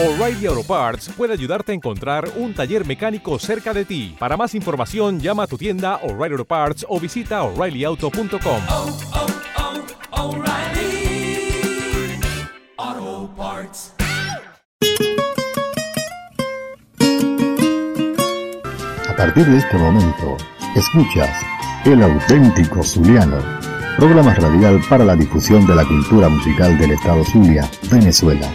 O'Reilly Auto Parts puede ayudarte a encontrar un taller mecánico cerca de ti. Para más información, llama a tu tienda O'Reilly Auto Parts o visita oreillyauto.com. oh, oh, Parts. A partir de este momento, escuchas El auténtico Zuliano, programa radial para la difusión de la cultura musical del estado Zulia, Venezuela.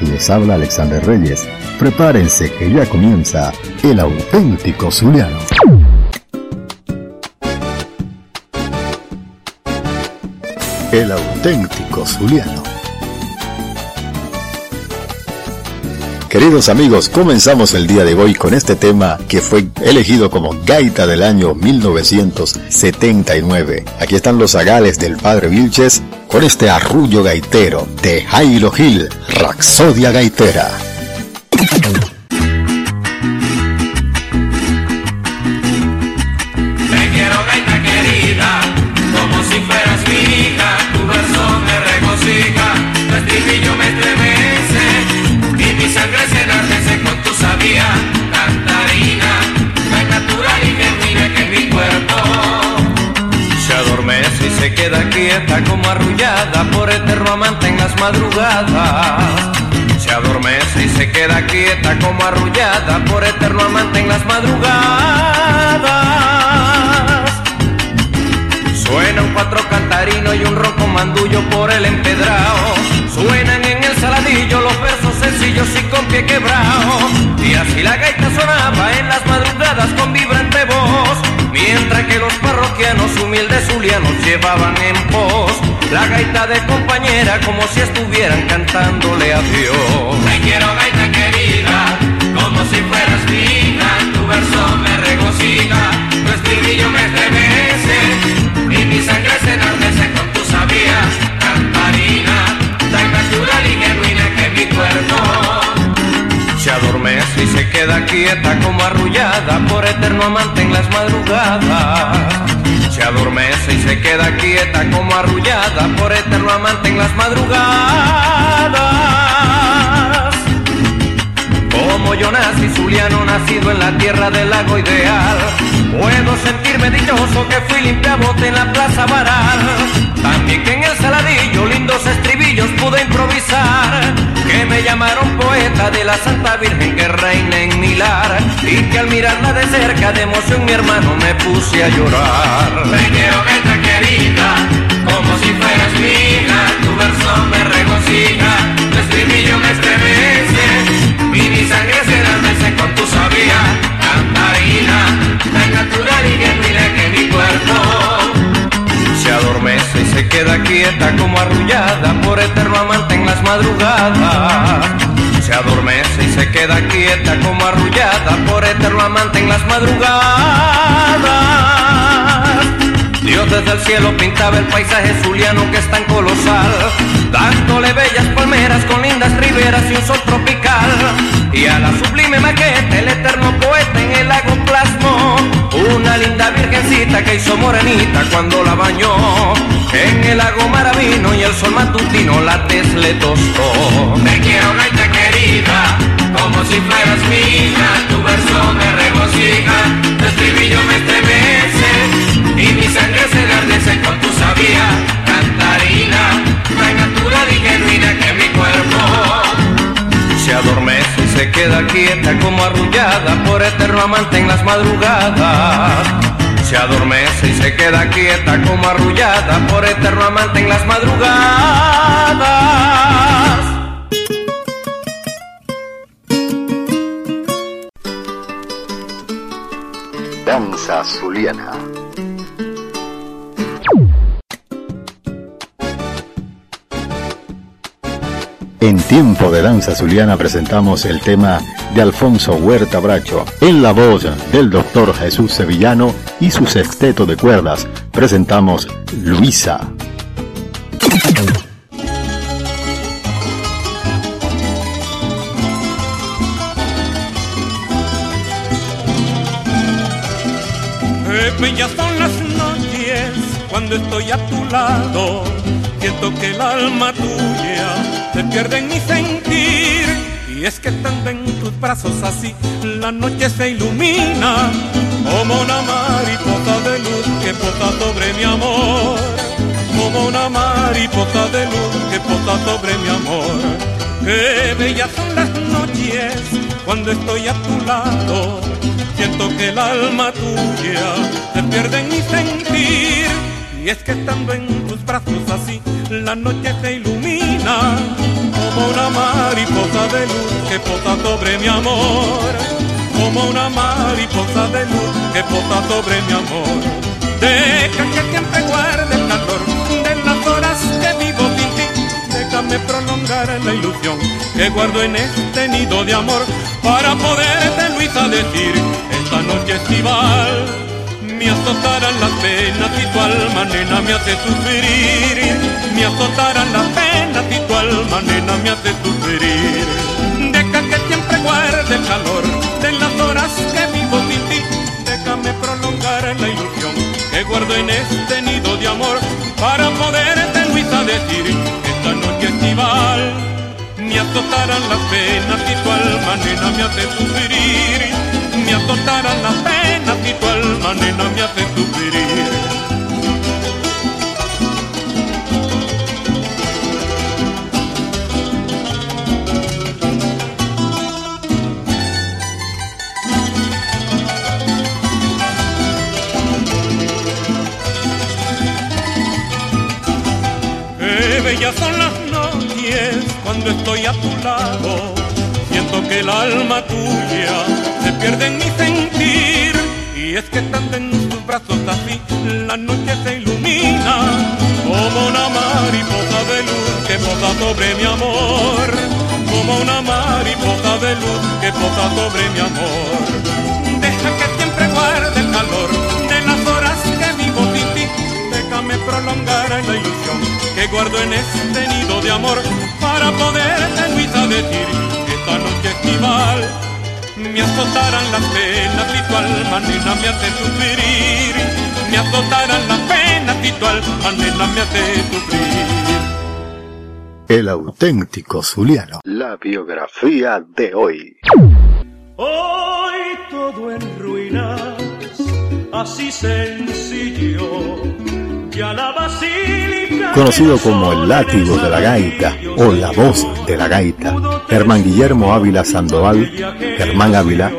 Les habla Alexander Reyes. Prepárense que ya comienza El auténtico Zuliano. El auténtico Zuliano. Queridos amigos, comenzamos el día de hoy con este tema que fue elegido como Gaita del año 1979. Aquí están los agales del padre Vilches con este arrullo gaitero de Jairo Gil, Raxodia Gaitera. Arrullada por eterno amante en las madrugadas. Se adormece y se queda quieta como arrullada por eterno amante en las madrugadas. Suena un cuatro cantarino y un ronco mandullo por el empedrado. Suenan en el saladillo los versos sencillos y con pie quebrado. Y así la gaita sonaba en las madrugadas con voz. Mientras que los parroquianos humildes zulianos llevaban en pos la gaita de compañera como si estuvieran cantándole a Dios. Te quiero gaita querida, como si fueras hija, tu verso me regocija, tu estribillo me estremece, y mi sangre se enardece con tu sabía cantarina, tan natural y genuina que mi cuerpo Se adormece y se queda quieta como arrullada por eterno amante en las madrugadas. Se adormece y se queda quieta como arrullada por eterno amante en las madrugadas. Como yo nací zuliano, nacido en la tierra del lago ideal. Puedo sentirme dichoso que fui limpiabote en la plaza Baral. También que en el saladillo lindos estribillos pude improvisar. Que me llamaron poeta de la Santa reina en mi lar. Y que al mirarla de cerca de emoción mi hermano me puse a llorar. Te quiero gaita querida, como si fueras hija, tu verso me regocija, tu estribillo me estremece, y mi sangre se enardece con tu sabía cantarina, tan natural y genuina que mi cuerpo Se adormece y se queda quieta como arrullada por eterno amante en las madrugadas. Se adormece y se queda quieta como arrullada por eterno amante en las madrugadas. Dios desde el cielo pintaba el paisaje zuliano que es tan colosal, dándole bellas palmeras con lindas riberas y un sol tropical. Y a la sublime maqueta el eterno poeta en el lago plasmó una linda virgencita que hizo morenita cuando la bañó. En el lago maravino y el sol matutino la tez le tostó. Te quiero gaita como si fueras hija, tu verso me regocija, tu estribillo me estremece, y mi sangre se enardece con tu sabía cantarina, tan natural y genuina que mi cuerpo Se adormece y se queda quieta como arrullada por eterno amante en las madrugadas. Se adormece y se queda quieta como arrullada por eterno amante en las madrugadas. Danza Zuliana. En tiempo de danza zuliana presentamos el tema de Alfonso Huerta Bracho, en la voz del doctor Jesús Sevillano y su sexteto de cuerdas. Presentamos Luisa. Alma tuya se pierde en mi sentir y es que estando en tus brazos así, la noche se ilumina como una mariposa de luz que posa sobre mi amor. Como una mariposa de luz que posa sobre mi amor. Qué bellas son las noches cuando estoy a tu lado. Siento que el alma tuya se pierde en mi sentir. Es que estando en tus brazos así, la noche se ilumina como una mariposa de luz que posa sobre mi amor, como una mariposa de luz que posa sobre mi amor. Deja que siempre guarde el calor de las horas que vivo sin ti, déjame prolongar la ilusión que guardo en este nido de amor para poderte, Luisa, decir esta noche estival me azotarán las penas y tu alma nena me hace sufrir, me azotarán las penas y tu alma nena me hace sufrir. Deja que siempre guarde el calor de las horas que vivo sin ti, déjame prolongar la ilusión que guardo en este nido de amor para poderte Luisa decir esta noche estival me azotarán las penas y tu alma nena me hace sufrir me azotarán las penas y tu alma nena me hace sufrir. Qué bellas son las noches cuando estoy a tu lado, siento que el alma tuya se pierde en mi sentir. Y es que estando en tus brazos así, la noche se ilumina como una mariposa de luz que posa sobre mi amor. Como una mariposa de luz que posa sobre mi amor. Deja que siempre guarde el calor de las horas que vivo sin ti. Déjame prolongar la ilusión que guardo en este nido de amor para poderte, Luisa, decir esta noche estival me azotarán las penas y tu alma nena me hace sufrir. Me azotarán las penas y tu alma nena me hace sufrir. El auténtico Zuliano. La biografía de hoy. Hoy todo en ruinas, así sencillo Conocido como el látigo de la gaita o la voz de la gaita, Germán Guillermo Ávila Sandoval, Germán Ávila,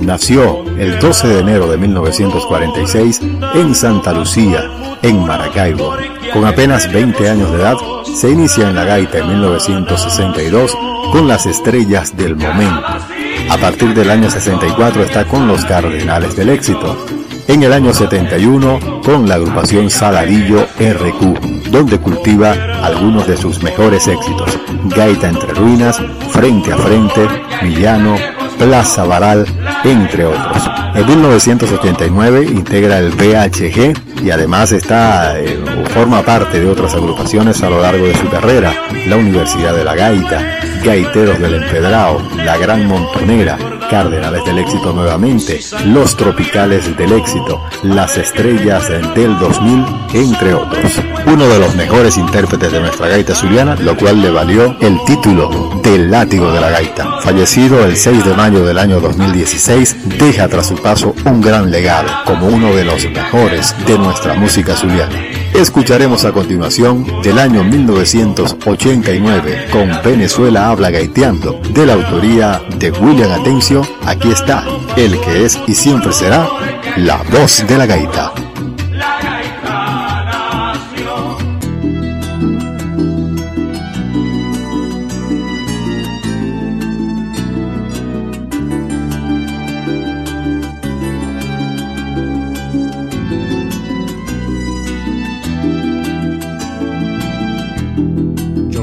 nació el 12 de enero de 1946 en Santa Lucía, en Maracaibo. Con apenas 20 años de edad, se inicia en la gaita en 1962 con las estrellas del momento. A partir del año 64 está con los Cardenales del Éxito en el año 71 con la agrupación Saladillo RQ, donde cultiva algunos de sus mejores éxitos, Gaita entre Ruinas, Frente a Frente, Villano, Plaza Baral, entre otros. En 1989 integra el BHG y además está eh, forma parte de otras agrupaciones a lo largo de su carrera, la Universidad de la Gaita, Gaiteros del Empedrao, La Gran Montonera, Cardenales del Éxito nuevamente, Los Tropicales del Éxito, Las Estrellas del 2000, entre otros. Uno de los mejores intérpretes de nuestra gaita zuliana, lo cual le valió el título del Látigo de la Gaita. Fallecido el 6 de mayo del año 2016, deja tras su paso un gran legado como uno de los mejores de nuestra música zuliana. Escucharemos a continuación del año 1989 con Venezuela habla gaiteando de la autoría de William Atencio. Aquí está el que es y siempre será la voz de la gaita.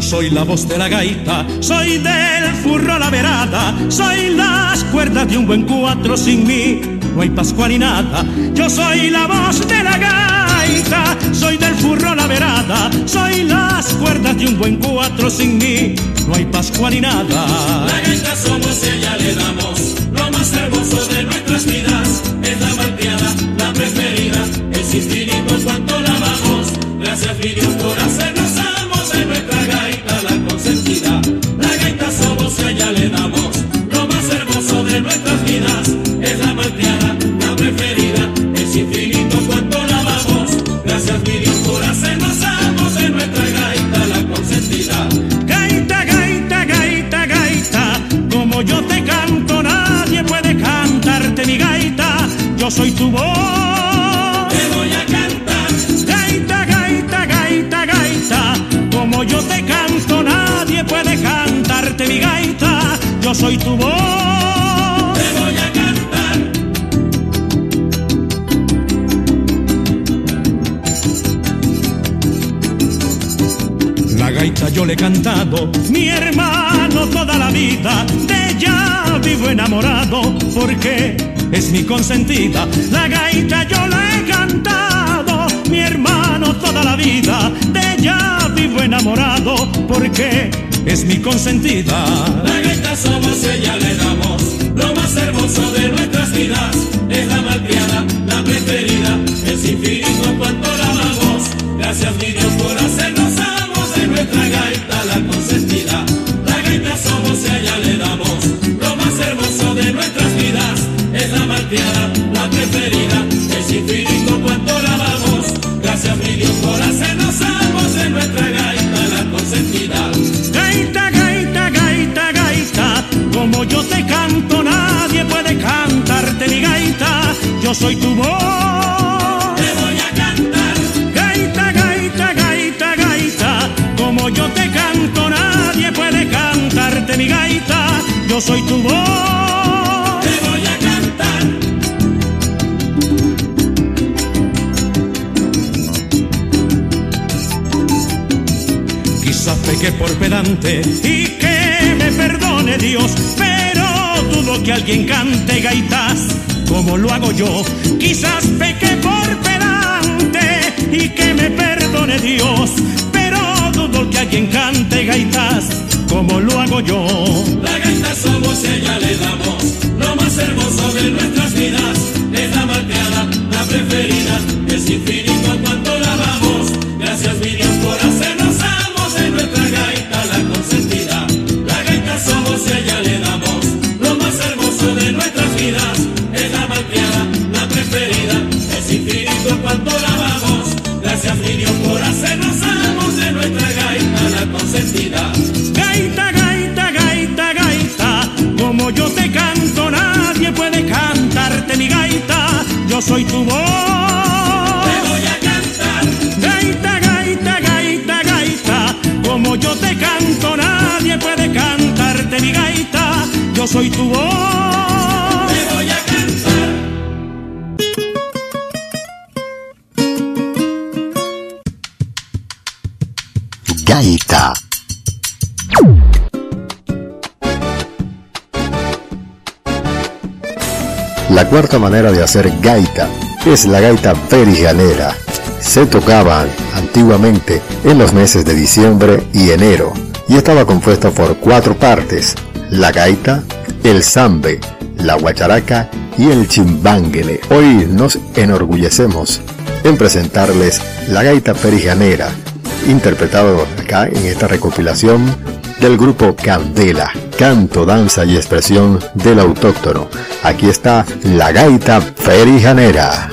Soy la voz de la gaita, soy del furro la verada, soy las cuerdas de un buen cuatro sin mí, no hay pascual ni nada. Yo soy la voz de la gaita, soy del furro la verada, soy las cuerdas de un buen cuatro sin mí, no hay pascual ni nada. La gaita somos ella le damos tu voz. Te voy a cantar. Gaita, gaita, gaita, gaita. Como yo te canto, nadie puede cantarte mi gaita. Yo soy tu voz. Te voy a cantar. La gaita yo le he cantado, mi hermano toda la vida, de ella vivo enamorado, porque es mi consentida. La gaita yo le he cantado, mi hermano toda la vida, de ella vivo enamorado, porque es mi consentida. La gaita somos, ella le damos lo más hermoso de nuestras vidas. Es la malcriada, la preferida, es infinito cuanto la amamos. Gracias mi Dios por hacernos yo soy tu voz. Te voy a cantar. Gaita, gaita, gaita, gaita, como yo te canto, nadie puede cantarte mi gaita, yo soy tu voz. Te voy a cantar. Quizás pequé por pedante y que me perdone Dios, pero dudo que alguien cante gaitas como lo hago yo. Quizás pequé por pedante y que me perdone Dios, pero dudo que alguien cante gaitas como lo hago yo. La gaita somos, ella le damos lo más hermoso de nuestras vidas. Yo soy tu voz. Te voy a cantar. Gaita, gaita, gaita, gaita, como yo te canto, nadie puede cantarte mi gaita, yo soy tu voz. La cuarta manera de hacer gaita es la gaita periganera. Se tocaban antiguamente en los meses de diciembre y enero y estaba compuesta por cuatro partes, la gaita, el zambe, la guacharaca y el chimbanguele. Hoy nos enorgullecemos en presentarles la gaita periganera, interpretado acá en esta recopilación del grupo Candela, canto, danza y expresión del autóctono. Aquí está la gaita perijanera.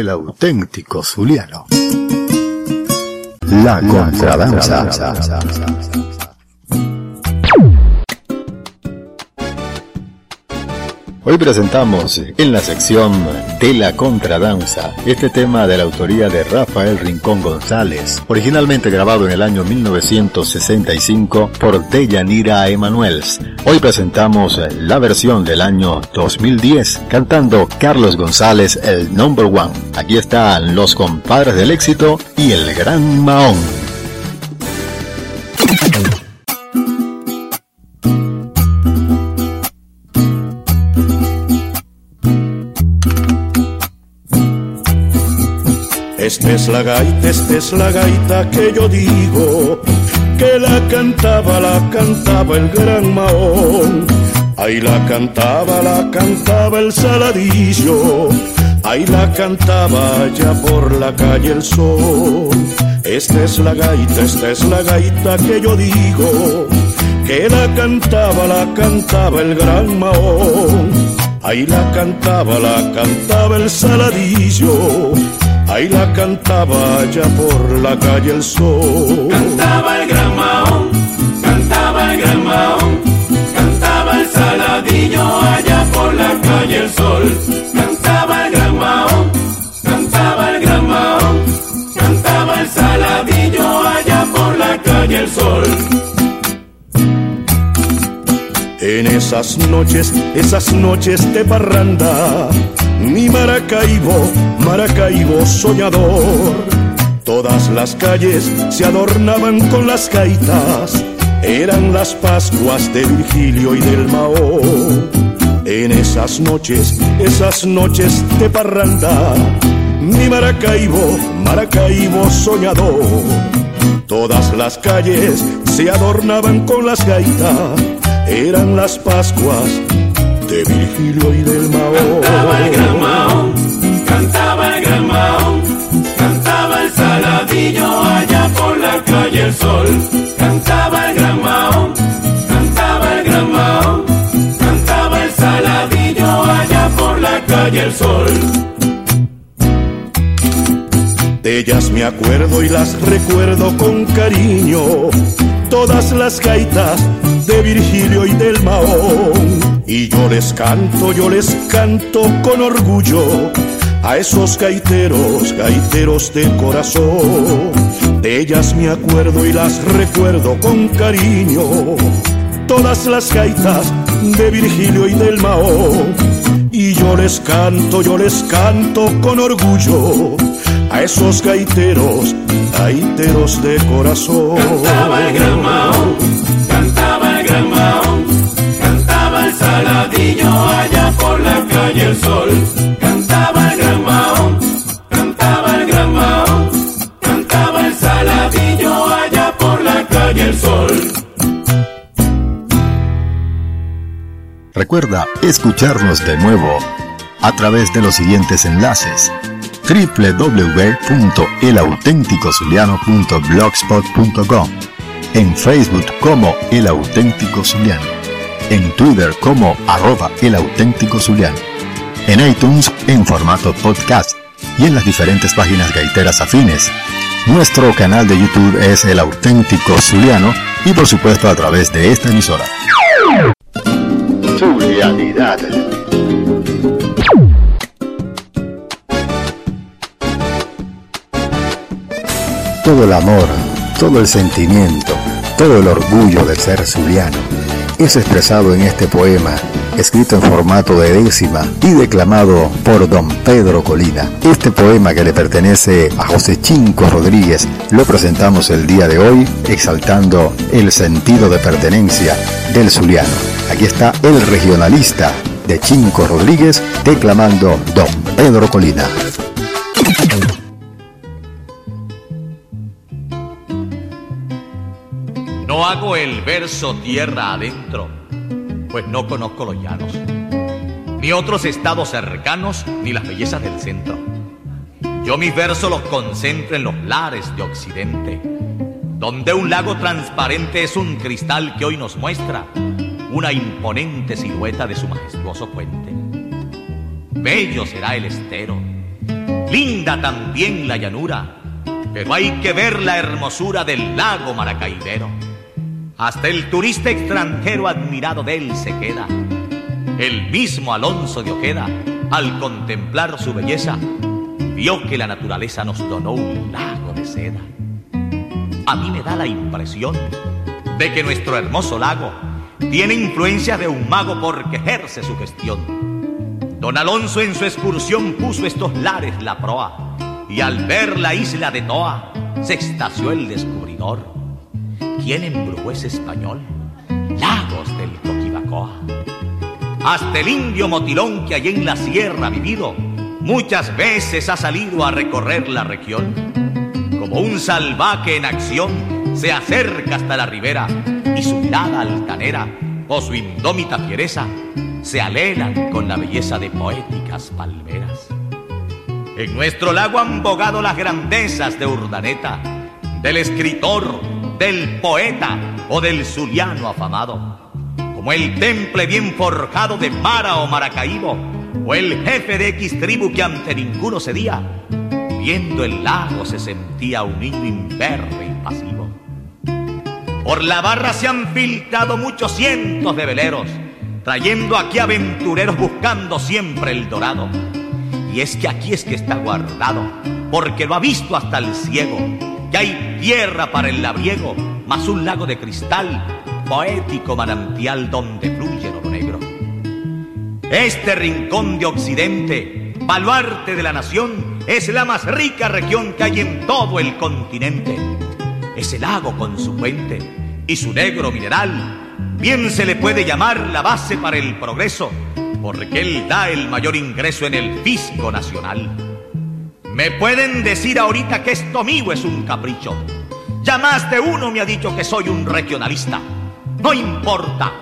El auténtico zuliano. La contradanza. Hoy presentamos en la sección de la contradanza este tema de la autoría de Rafael Rincón González, originalmente grabado en el año 1965 por Deyanira Emanuels. Hoy presentamos la versión del año 2010 cantando Carlos González el number one. Aquí están los compadres del éxito y el gran Mahón. Esta es la gaita, esta es la gaita que yo digo, que la cantaba, la cantaba el gran Mahón. Ahí la cantaba, la cantaba el saladillo, ahí la cantaba allá por la calle el sol. Esta es la gaita, esta es la gaita que yo digo, que la cantaba, la cantaba el gran Mahón. Ahí la cantaba, la cantaba el saladillo, ahí la cantaba allá por la calle el sol. Cantaba el gran Mahón, cantaba el gran Mahón, cantaba el saladillo allá por la calle el sol. Cantaba el gran Mahón, cantaba el gran Mahón, cantaba el saladillo allá por la calle el sol. En esas noches, esas noches de parranda, mi Maracaibo, Maracaibo soñador. Todas las calles se adornaban con las gaitas, eran las Pascuas de Virgilio y del Mao. En esas noches, esas noches de parranda, mi Maracaibo, Maracaibo soñador. Todas las calles se adornaban con las gaitas, eran las Pascuas de Virgilio y del Mao. Cantaba el gran Mahón, cantaba el gran Mahón, cantaba el saladillo allá por la calle el sol. Cantaba el gran Mahón, cantaba el gran Mahón, cantaba el saladillo allá por la calle el sol. De ellas me acuerdo y las recuerdo con cariño. Todas las gaitas de Virgilio y del Mahón. Y yo les canto, yo les canto con orgullo a esos gaiteros, gaiteros de corazón. De ellas me acuerdo y las recuerdo con cariño. Todas las gaitas de Virgilio y del Mahón. Y yo les canto, yo les canto con orgullo a esos gaiteros, gaiteros de corazón. Recuerda escucharnos de nuevo a través de los siguientes enlaces www.elauténticozuliano.blogspot.com En Facebook como El Auténtico Zuliano En Twitter como arroba El Auténtico Zuliano En iTunes en formato podcast y en las diferentes páginas gaiteras afines. Nuestro canal de YouTube es El Auténtico Zuliano y por supuesto a través de esta emisora. Zulianidad. Todo el amor, todo el sentimiento, todo el orgullo de ser zuliano es expresado en este poema, escrito en formato de décima y declamado por don Pedro Colina. Este poema que le pertenece a José Chinco Rodríguez lo presentamos el día de hoy exaltando el sentido de pertenencia del zuliano. Aquí está el regionalista de Chinco Rodríguez declamando don Pedro Colina. No hago el verso tierra adentro, pues no conozco los llanos, ni otros estados cercanos, ni las bellezas del centro. Yo mis versos los concentro en los lares de Occidente, donde un lago transparente es un cristal que hoy nos muestra una imponente silueta de su majestuoso puente. Bello será el estero, linda también la llanura, pero hay que ver la hermosura del lago Maracaibero. Hasta el turista extranjero admirado de él se queda. el mismo Alonso de Ojeda, al contemplar su belleza, vio que la naturaleza nos donó un lago de seda. A mí me da la impresión de que nuestro hermoso lago tiene influencia de un mago porque ejerce su gestión. Don Alonso en su excursión puso estos lares la proa y al ver la isla de Toa se extasió el descubridor. ¿Quién embrujó ese español? Lagos del Coquibacoa. Hasta el indio motilón que allí en la sierra ha vivido, muchas veces ha salido a recorrer la región. Como un salvaje en acción, se acerca hasta la ribera y su mirada altanera o su indómita fiereza se alelan con la belleza de poéticas palmeras. En nuestro lago han bogado las grandezas de Urdaneta, del escritor, del poeta o del zuliano afamado, como el temple bien forjado de Mara o Maracaibo, o el jefe de X tribu que ante ninguno cedía, viendo el lago se sentía un niño imberbe y pasivo. Por la barra se han filtrado muchos cientos de veleros, trayendo aquí aventureros buscando siempre el dorado. Y es que aquí es que está guardado, porque lo ha visto hasta el ciego, que hay tierra para el labriego, más un lago de cristal, poético manantial donde fluye oro negro. Este rincón de Occidente, baluarte de la nación, es la más rica región que hay en todo el continente. Ese lago con su puente y su negro mineral, bien se le puede llamar la base para el progreso, porque él da el mayor ingreso en el fisco nacional. Me pueden decir ahorita que esto mío es un capricho. Ya más de uno me ha dicho que soy un regionalista. No importa,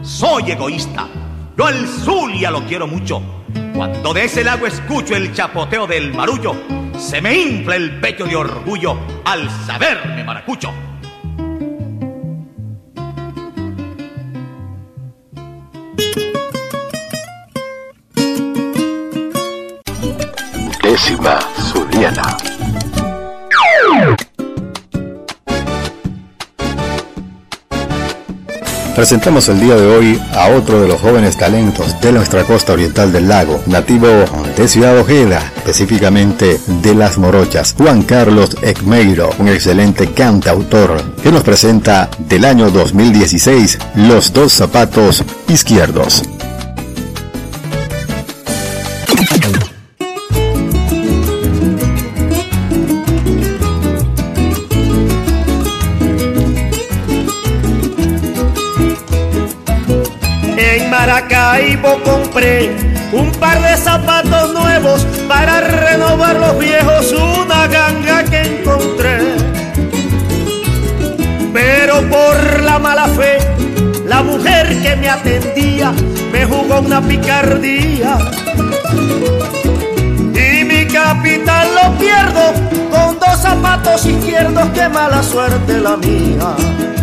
soy egoísta. Yo al Zulia lo quiero mucho. Cuando de ese lago escucho el chapoteo del marullo, se me infla el pecho de orgullo al saberme maracucho. Presentamos el día de hoy a otro de los jóvenes talentos de nuestra costa oriental del lago, nativo de Ciudad Ojeda, específicamente de Las Morochas, Juan Carlos Egmeiro, un excelente cantautor que nos presenta del año 2016 Los dos zapatos izquierdos. Compré un par de zapatos nuevos para renovar los viejos, una ganga que encontré. Pero por la mala fe, la mujer que me atendía me jugó una picardía. Y mi capital lo pierdo con dos zapatos izquierdos, qué mala suerte la mía.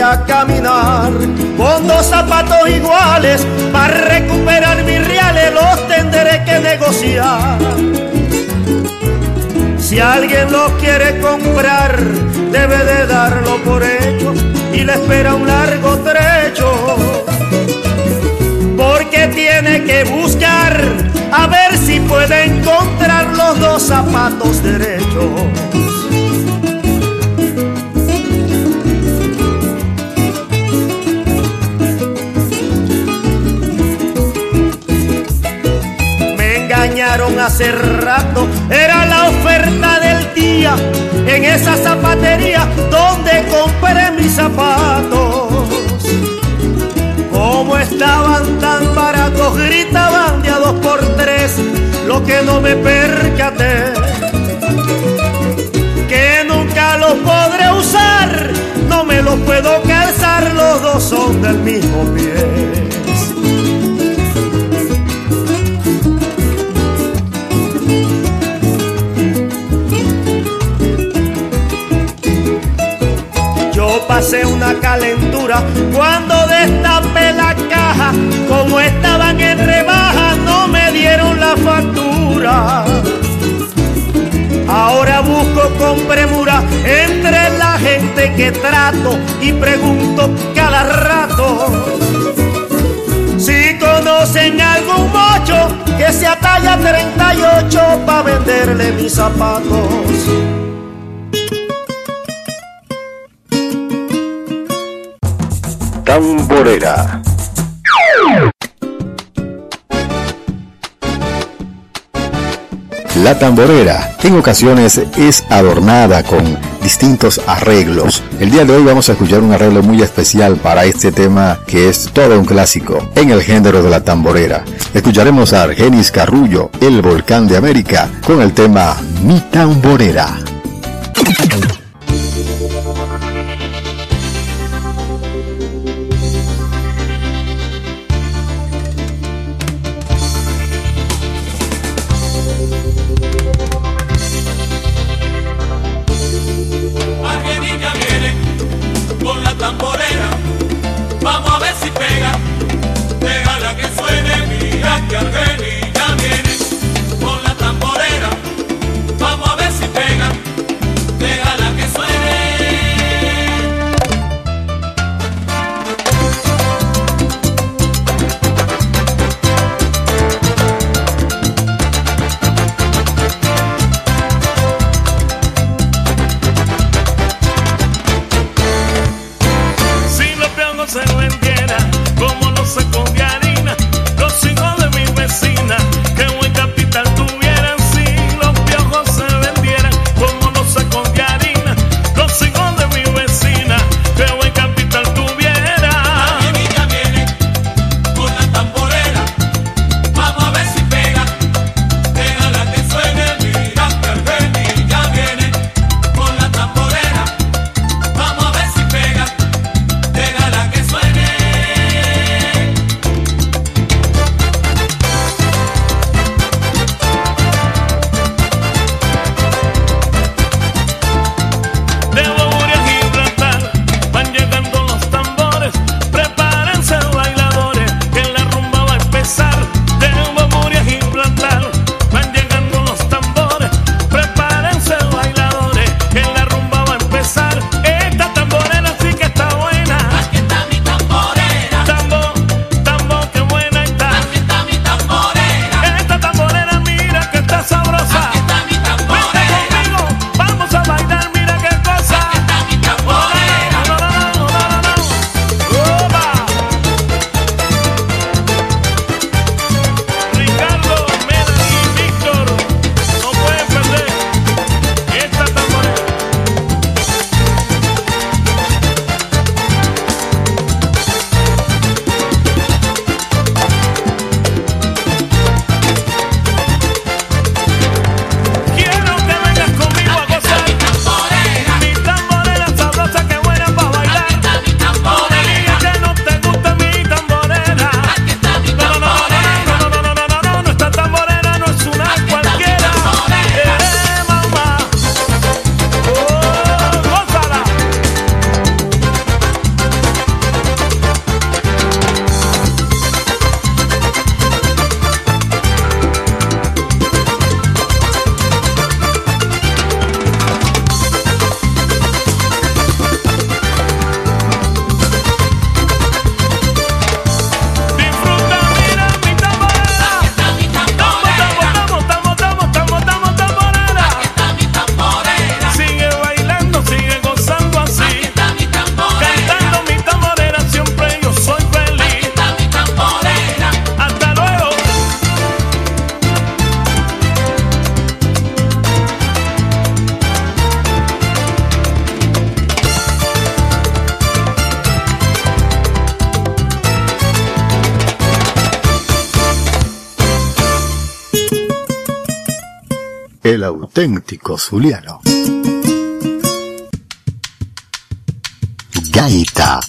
A caminar con dos zapatos iguales? Para recuperar mis reales los tendré que negociar. Si alguien los quiere comprar, debe de darlo por hecho y le espera un largo trecho. Porque tiene que buscar a ver si puede encontrar los dos zapatos derechos. Hace rato, era la oferta del día en esa zapatería donde compré mis zapatos. Como estaban tan baratos, gritaban de a dos por tres, lo que no me percaté. que trato y pregunto cada rato. Si conocen algún mocho que sea talla 38 para venderle mis zapatos. Tamborera La tamborera, que en ocasiones es adornada con distintos arreglos. El día de hoy vamos a escuchar un arreglo muy especial para este tema que es todo un clásico en el género de la tamborera. Escucharemos a Argenis Carrullo, El Volcán de América, con el tema Mi Tamborera. auténtico zuliano. Gaita.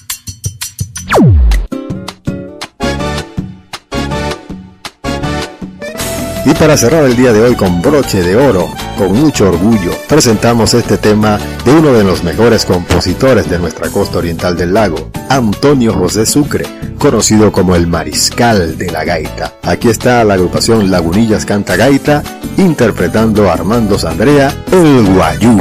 Y para cerrar el día de hoy con broche de oro, con mucho orgullo, presentamos este tema de uno de los mejores compositores de nuestra costa oriental del lago, Antonio José Sucre, conocido como el Mariscal de la Gaita. Aquí está la agrupación Lagunillas Canta Gaita interpretando a Armando Sandrea, el Guayú.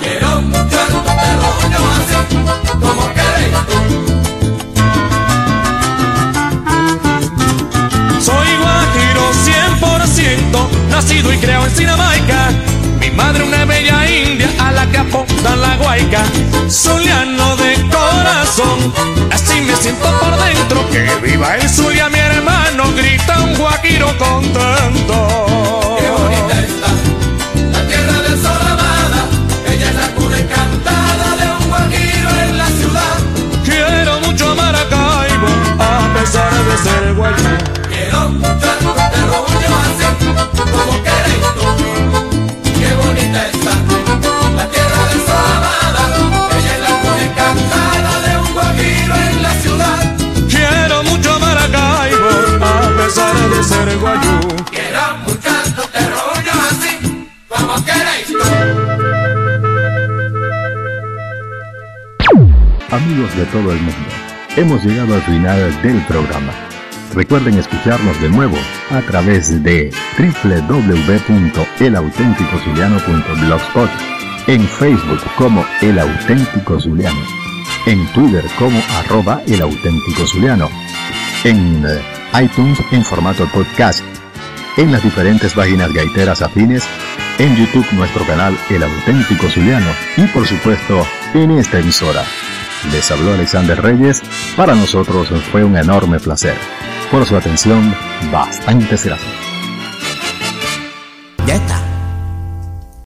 Quiero un muchacho que lo llama así, como queréis tú. Soy guajiro 100%, nacido y creado en Sinamaica. Mi madre una bella india a la que apuntan la guaica. Zuliano de corazón, así me siento por dentro. Que viva el Zulia, mi hermano, grita un guaquiro. de todo el mundo. Hemos llegado al final del programa. Recuerden escucharnos de nuevo a través de www.elauténticosiliano.blogspot, en Facebook como El Auténtico Zuliano, en Twitter como arroba El Auténtico Zuliano, en eh, iTunes en formato podcast, en las diferentes páginas gaiteras afines, en YouTube nuestro canal El Auténtico Zuliano y por supuesto en esta emisora les habló Alexander Reyes. Para nosotros fue un enorme placer. Por su atención, bastantes gracias. Ya está